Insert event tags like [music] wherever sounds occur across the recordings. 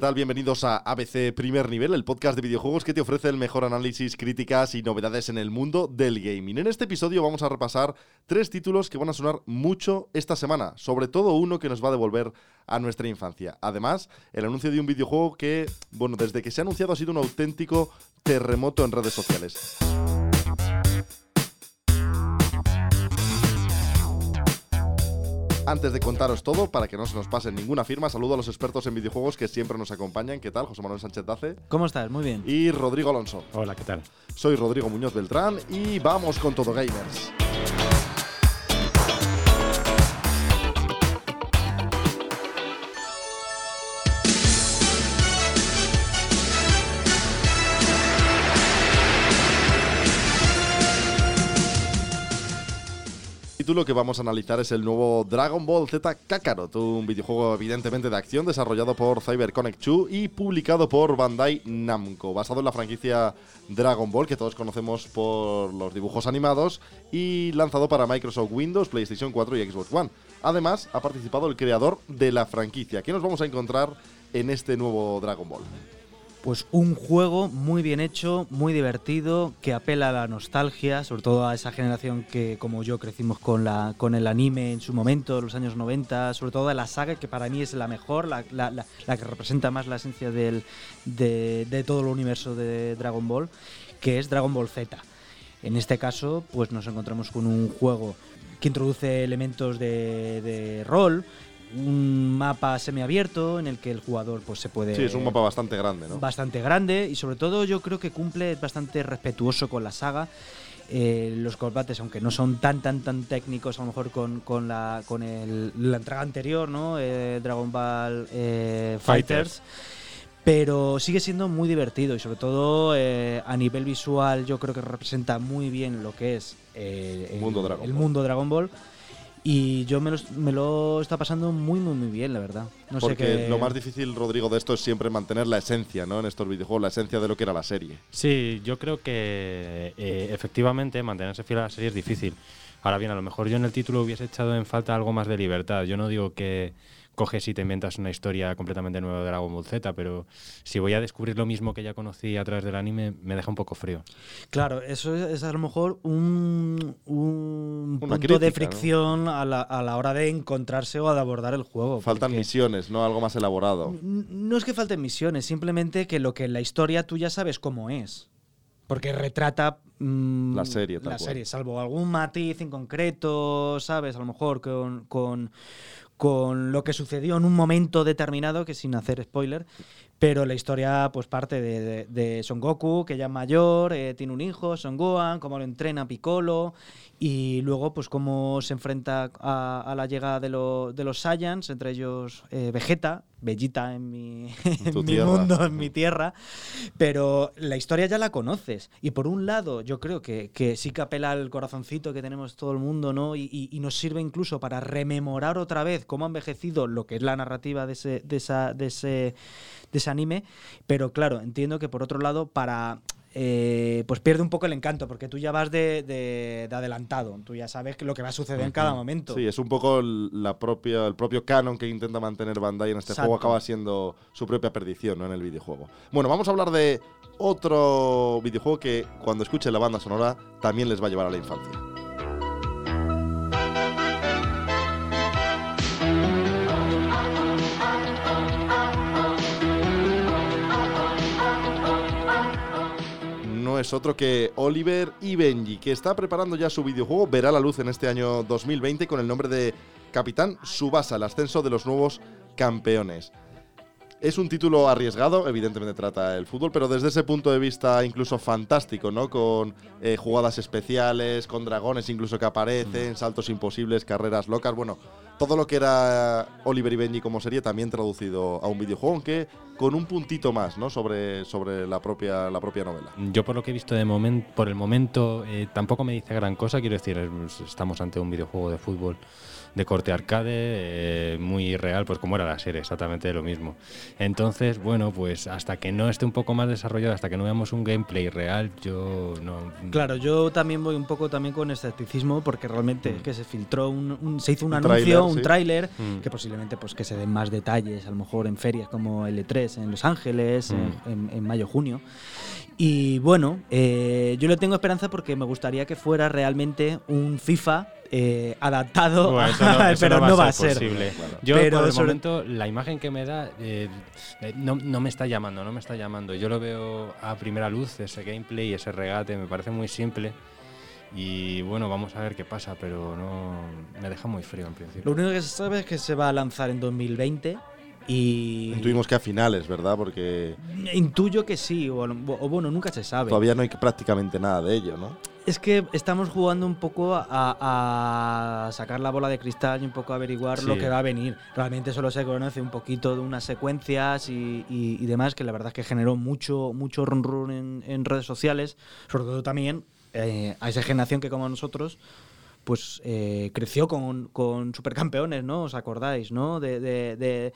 ¿Qué tal? Bienvenidos a ABC Primer Nivel, el podcast de videojuegos que te ofrece el mejor análisis, críticas y novedades en el mundo del gaming. En este episodio vamos a repasar tres títulos que van a sonar mucho esta semana, sobre todo uno que nos va a devolver a nuestra infancia. Además, el anuncio de un videojuego que, bueno, desde que se ha anunciado ha sido un auténtico terremoto en redes sociales. Antes de contaros todo, para que no se nos pase ninguna firma, saludo a los expertos en videojuegos que siempre nos acompañan. ¿Qué tal? José Manuel Sánchez Dace. ¿Cómo estás? Muy bien. Y Rodrigo Alonso. Hola, ¿qué tal? Soy Rodrigo Muñoz Beltrán y vamos con todo gamers. Título que vamos a analizar es el nuevo Dragon Ball Z Kakarot, un videojuego evidentemente de acción desarrollado por CyberConnect 2 y publicado por Bandai Namco, basado en la franquicia Dragon Ball que todos conocemos por los dibujos animados y lanzado para Microsoft Windows, PlayStation 4 y Xbox One. Además, ha participado el creador de la franquicia. ¿Qué nos vamos a encontrar en este nuevo Dragon Ball? Pues un juego muy bien hecho, muy divertido, que apela a la nostalgia, sobre todo a esa generación que, como yo, crecimos con, la, con el anime en su momento, los años 90, sobre todo a la saga, que para mí es la mejor, la, la- la- que representa más la esencia del, de, de todo el universo de Dragon Ball, que es Dragon Ball Z. En este caso, pues nos encontramos con un juego que introduce elementos de, de rol, un mapa semiabierto en el que el jugador pues se puede Sí, es un mapa bastante grande, ¿no? bastante grande y sobre todo yo creo que cumple es bastante respetuoso con la saga. Eh, los combates, aunque no son tan tan tan técnicos, a lo mejor con, con la con el- la entrega anterior, ¿no? Eh, Dragon Ball eh, Fighters. Pero sigue siendo muy divertido y sobre todo eh, a nivel visual yo creo que representa muy bien lo que es eh, el, Mundo Dragon el Ball. mundo Dragon Ball. Y yo me lo, me lo está pasando muy, muy, muy bien, la verdad. No sé Porque lo más difícil, Rodrigo, de esto es siempre mantener la esencia, ¿no? En estos videojuegos, la esencia de lo que era la serie. Sí, yo creo que eh, efectivamente mantenerse fiel a la serie es difícil. Ahora bien, a lo mejor yo en el título hubiese echado en falta algo más de libertad. Yo no digo que coges y te inventas una historia completamente nueva de Dragon Ball Z, pero si voy a descubrir lo mismo que ya conocí a través del anime, me deja un poco frío. Claro, eso es, es a lo mejor un, punto de fricción a, la, a la hora de encontrarse o de abordar el juego. Faltan porque misiones, ¿no? Algo más elaborado. No es que falten misiones, simplemente que lo que en la historia tú ya sabes cómo es. Porque retrata mm, La serie, tal la cual. serie, salvo algún matiz en concreto, ¿sabes? A lo mejor con, con, con lo que sucedió en un momento determinado, que sin hacer spoiler, pero la historia pues parte de, de- de Son Goku, que ya es mayor, eh, tiene un hijo, Son Gohan, cómo lo entrena Piccolo, y luego pues cómo se enfrenta a, a la llegada de, lo- de los Saiyans, entre ellos eh, Vegeta, Bellita en mi, [laughs] en mi mundo, en mi tierra, pero la historia ya la conoces. Y por un lado, yo creo que, que sí que apela al corazoncito que tenemos todo el mundo, ¿no? Y, y- y nos sirve incluso para rememorar otra vez cómo ha envejecido lo que es la narrativa de ese, de esa, de ese, de ese anime. Pero claro, entiendo que por otro lado, para. eh, pues pierde un poco el encanto, porque tú ya vas de, de- de adelantado, tú ya sabes que lo que va a suceder en cada momento. Sí, es un poco el, la propia, el propio canon que intenta mantener Bandai en este Exacto. juego, acaba siendo su propia perdición ¿no? en el videojuego. Bueno, vamos a hablar de otro videojuego que cuando escuche la banda sonora también les va a llevar a la infancia. Es otro que Oliver y Benji, que está preparando ya su videojuego, verá la luz en este año 2020 con el nombre de Capitán Subasa, el ascenso de los nuevos campeones. Es un título arriesgado, evidentemente trata el fútbol, pero desde ese punto de vista incluso fantástico, ¿no? Con eh, jugadas especiales, con dragones incluso que aparecen, saltos imposibles, carreras locas. Bueno, todo lo que era Oliver y Benji como serie también traducido a un videojuego, aunque con un puntito más, ¿no? Sobre, sobre la propia la propia novela. Yo por lo que he visto de momento, por el momento, eh, tampoco me dice gran cosa. Quiero decir, estamos ante un videojuego de fútbol de corte arcade, eh, muy real, pues como era la serie, exactamente lo mismo. Entonces, bueno, pues hasta que no esté un poco más desarrollado, hasta que no veamos un gameplay real, yo no... Claro, yo también voy un poco también con escepticismo porque realmente es que se filtró, un, se hizo un, anuncio, un tráiler, mm. que posiblemente pues que se den más detalles, a lo mejor en ferias como L3 en Los Ángeles, mm. en, en mayo-junio. Y bueno, eh, yo le tengo esperanza porque me gustaría que fuera realmente un FIFA eh, adaptado, [laughs] pero no, va a ser, posible. Yo por el momento la imagen que me da eh, no, me está llamando, no me está llamando. Yo lo veo a primera luz ese gameplay, ese regate, me parece muy simple. Y bueno, vamos a ver qué pasa, pero no me deja muy frío en principio. Lo único que se sabe es que se va a lanzar en 2020 y Intuimos que a finales, ¿verdad? Porque. Intuyo que sí, o, bueno, nunca se sabe. Todavía no hay prácticamente nada de ello, ¿no? Es que estamos jugando un poco a, sacar la bola de cristal y un poco a averiguar lo que va a venir. Realmente solo se conoce un poquito de unas secuencias y, demás, que la verdad es que generó mucho, mucho run run en, redes sociales, sobre todo también eh, a esa generación que como nosotros pues eh, creció con, con, supercampeones, ¿no? ¿Os acordáis, no? De, de,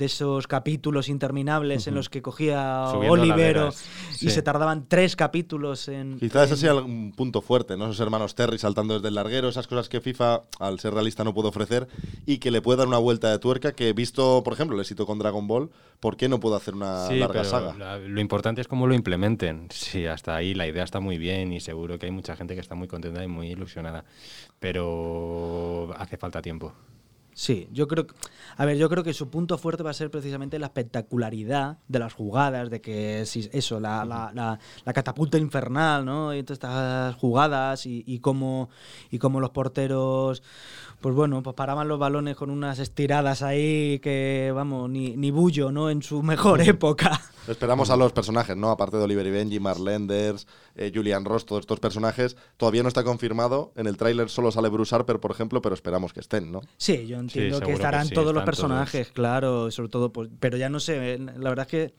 esos capítulos interminables en los que cogía Olivero y se tardaban tres capítulos en... Quizás ese sea un punto fuerte, ¿no? Esos hermanos Terry saltando desde el larguero, esas cosas que FIFA, al ser realista, no puede ofrecer y que le puede dar una vuelta de tuerca que, visto, por ejemplo, el éxito con Dragon Ball, ¿por qué no puedo hacer una larga saga? lo importante es cómo lo implementen. Sí, hasta ahí la idea está muy bien y seguro que hay mucha gente que está muy contenta y muy ilusionada pero hace falta tiempo. Sí, yo creo, a ver, yo creo que su punto fuerte va a ser precisamente la espectacularidad de las jugadas, de que si eso, la, la, la, catapulta infernal, ¿no? Y todas estas jugadas y, y cómo y cómo los porteros pues bueno, pues paraban los balones con unas estiradas ahí que, vamos, ni, ni bullo, ¿no? En su mejor época. Esperamos a los personajes, ¿no? Aparte de Oliver y Benji, Marlenders, eh, Julian Ross, todos estos personajes. Todavía no está confirmado. En el tráiler solo sale Bruce Harper, por ejemplo, pero esperamos que estén, ¿no? Sí, yo entiendo que estarán todos los personajes, claro, sobre todo, pues, pero ya no sé, la verdad es que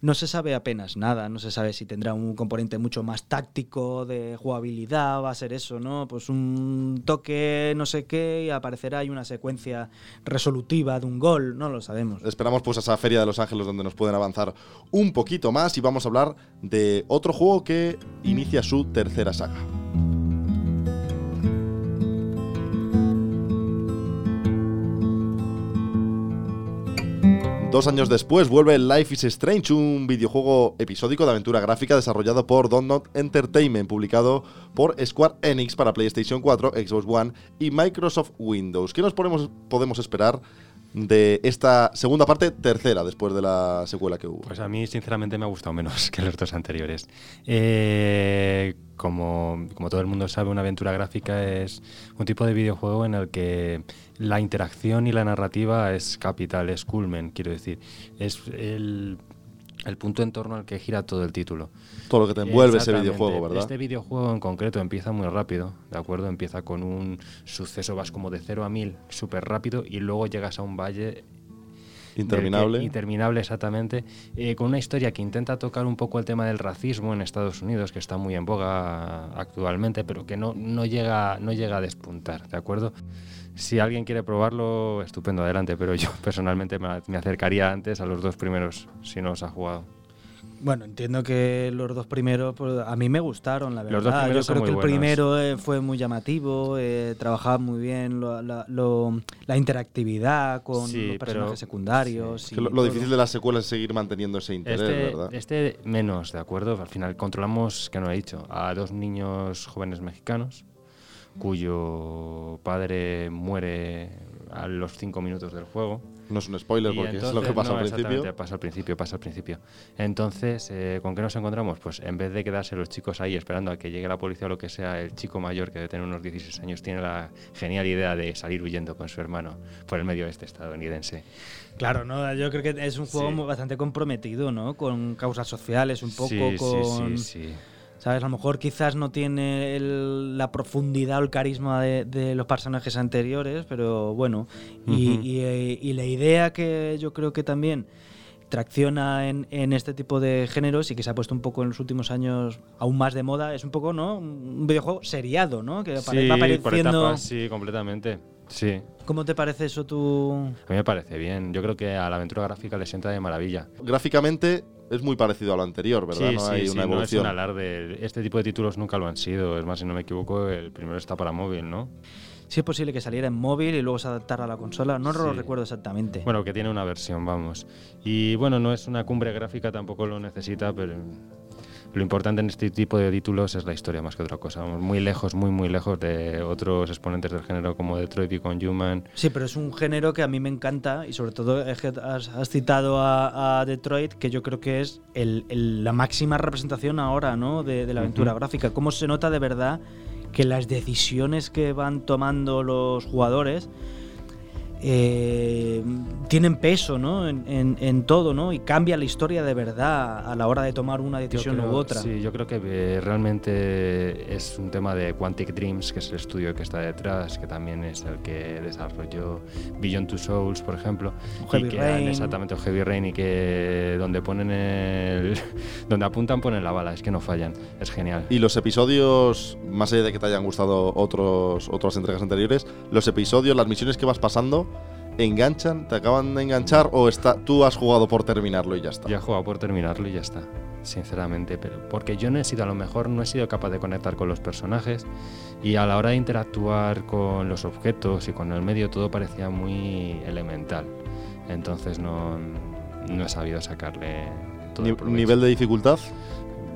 no se sabe apenas nada. No se sabe si tendrá un componente mucho más táctico de jugabilidad, va a ser eso, ¿no? Pues un toque, no sé qué y aparecerá ahí una secuencia resolutiva de un gol, no lo sabemos. Esperamos pues a esa Feria de Los Ángeles donde nos pueden avanzar un poquito más y vamos a hablar de otro juego que inicia su tercera saga. Dos años después vuelve Life is Strange, un videojuego episódico de aventura gráfica desarrollado por Donut Entertainment, publicado por Square Enix para PlayStation 4, Xbox One y Microsoft Windows. ¿Qué nos podemos esperar de esta segunda parte, tercera, después de la secuela que hubo? Pues a mí, sinceramente, me ha gustado menos [laughs] que los dos anteriores. Eh, como, como todo el mundo sabe, una aventura gráfica es un tipo de videojuego en el que la interacción y la narrativa es capital, es culmen, quiero decir. Es el el punto en torno al que gira todo el título. Todo lo que te envuelve ese videojuego, ¿verdad? Este videojuego en concreto empieza muy rápido, ¿de acuerdo? Empieza con un suceso, vas como de 0 a 1000 súper rápido y luego llegas a un valle Interminable. interminable, exactamente. Eh, con una historia que intenta tocar un poco el tema del racismo en Estados Unidos, que está muy en boga actualmente, pero que no, no, llega, no llega a despuntar, ¿de acuerdo? Si alguien quiere probarlo, estupendo, adelante, pero yo [laughs] personalmente me acercaría antes a los dos primeros si no os ha jugado. Bueno, entiendo que los dos primeros pues, a mí me gustaron, la verdad. Los dos primeros Yo creo que el primero eh, fue muy llamativo, eh, trabajaba muy bien la interactividad con los personajes secundarios. lo, difícil de las secuelas es seguir manteniendo ese interés, este, ¿verdad? Este menos, ¿de acuerdo? Al final controlamos, que no he dicho, a dos niños jóvenes mexicanos cuyo padre muere a los cinco minutos del juego. No es un spoiler porque es lo que pasa al principio. Pasa al principio, pasa al principio. Entonces, eh, ¿con qué nos encontramos? Pues en vez de quedarse los chicos ahí esperando a que llegue la policía o lo que sea, el chico mayor que debe tener unos 16 años tiene la genial idea de salir huyendo con su hermano por el medio este estadounidense. Claro, no, yo creo que es un juego bastante comprometido, ¿no? Con causas sociales, un poco, con... Sí, sí, sí. ¿Sabes? A lo mejor quizás no tiene el- la profundidad o el carisma de, de los personajes anteriores, pero bueno. Y, Ujú. y, eh, y la idea que yo creo que también tracciona en, en este tipo de géneros y que se ha puesto un poco en los últimos años aún más de moda es un poco, ¿no? Un videojuego seriado, ¿no? Que Sí, va por apareciendo. etapas, sí, completamente. Sí, ¿Cómo te parece eso tú? a mí me parece bien. Yo creo que a la aventura gráfica le sienta de maravilla. Gráficamente es muy parecido a lo anterior, ¿verdad? Sí, no sí, hay sí, una no es evolución. un alarde. Este tipo de títulos nunca lo han sido. Es más, si no me equivoco, el primero está para móvil, ¿no? Si es posible que saliera en móvil y luego se adaptara a la consola, no lo Sí. recuerdo exactamente. Bueno, que tiene una versión, vamos. Y bueno, no es una cumbre gráfica, tampoco lo necesita, pero lo importante en este tipo de títulos es la historia más que otra cosa. Vamos muy lejos, muy, muy lejos de otros exponentes del género como Detroit y con Human. Sí, pero es un género que a mí me encanta y sobre todo has, has citado a, a Detroit, que yo creo que es el- el- la máxima representación ahora ¿no? de, de la aventura gráfica. Cómo se nota de verdad que las decisiones que van tomando los jugadores eh, tienen peso ¿no? en, en- en todo ¿no? y cambia la historia de verdad a la hora de tomar una decisión creo- u otra. Sí, yo creo que eh, realmente es un tema de Quantic Dreams, que es el estudio que está detrás, que también es el que desarrolló Beyond Two Souls, por ejemplo. O Heavy y que Rain. exactamente, o Heavy Rain, y que donde ponen el. [laughs] donde apuntan ponen la bala, es que no fallan. Es genial. Y los episodios, más allá de que te hayan gustado otros, otras entregas anteriores, los episodios, las misiones que vas pasando, ¿enganchan? ¿Te acaban de enganchar o está, tú has jugado por terminarlo y ya está? Yo he jugado por terminarlo y ya está, sinceramente, pero porque yo no he sido, a lo mejor no he sido capaz de conectar con los personajes y a la hora de interactuar con los objetos y con el medio todo parecía muy elemental. Entonces no, no he sabido sacarle todo Ni- el provecho. ¿Nivel de dificultad?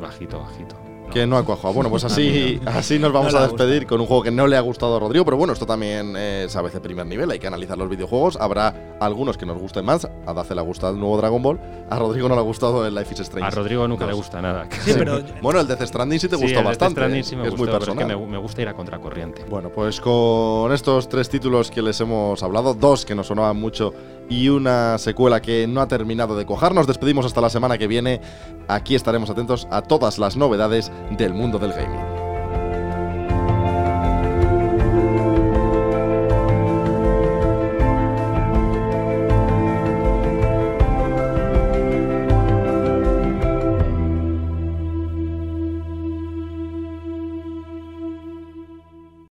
bajito, bajito. No. Que no ha cuajado. Bueno, pues así, así nos vamos No a despedir con un juego que no le ha gustado a Rodrigo, pero bueno, esto también es a veces primer nivel, hay que analizar los videojuegos. Habrá algunos que nos gusten más, a Dace le ha gustado el nuevo Dragon Ball, a Rodrigo no le ha gustado el Life is Strange. A Rodrigo nunca le gusta nada. [laughs] Sí, pero Bueno, el Death Stranding sí te Sí, gustó el Death bastante, Stranding sí me es gustó, muy pero es que personal. me, me gusta ir a contracorriente. Bueno, pues con estos tres títulos que les hemos hablado, dos que nos sonaban mucho y una secuela que no ha terminado de cojar, nos despedimos hasta la semana que viene. Aquí estaremos atentos a todas las novedades del mundo del gaming.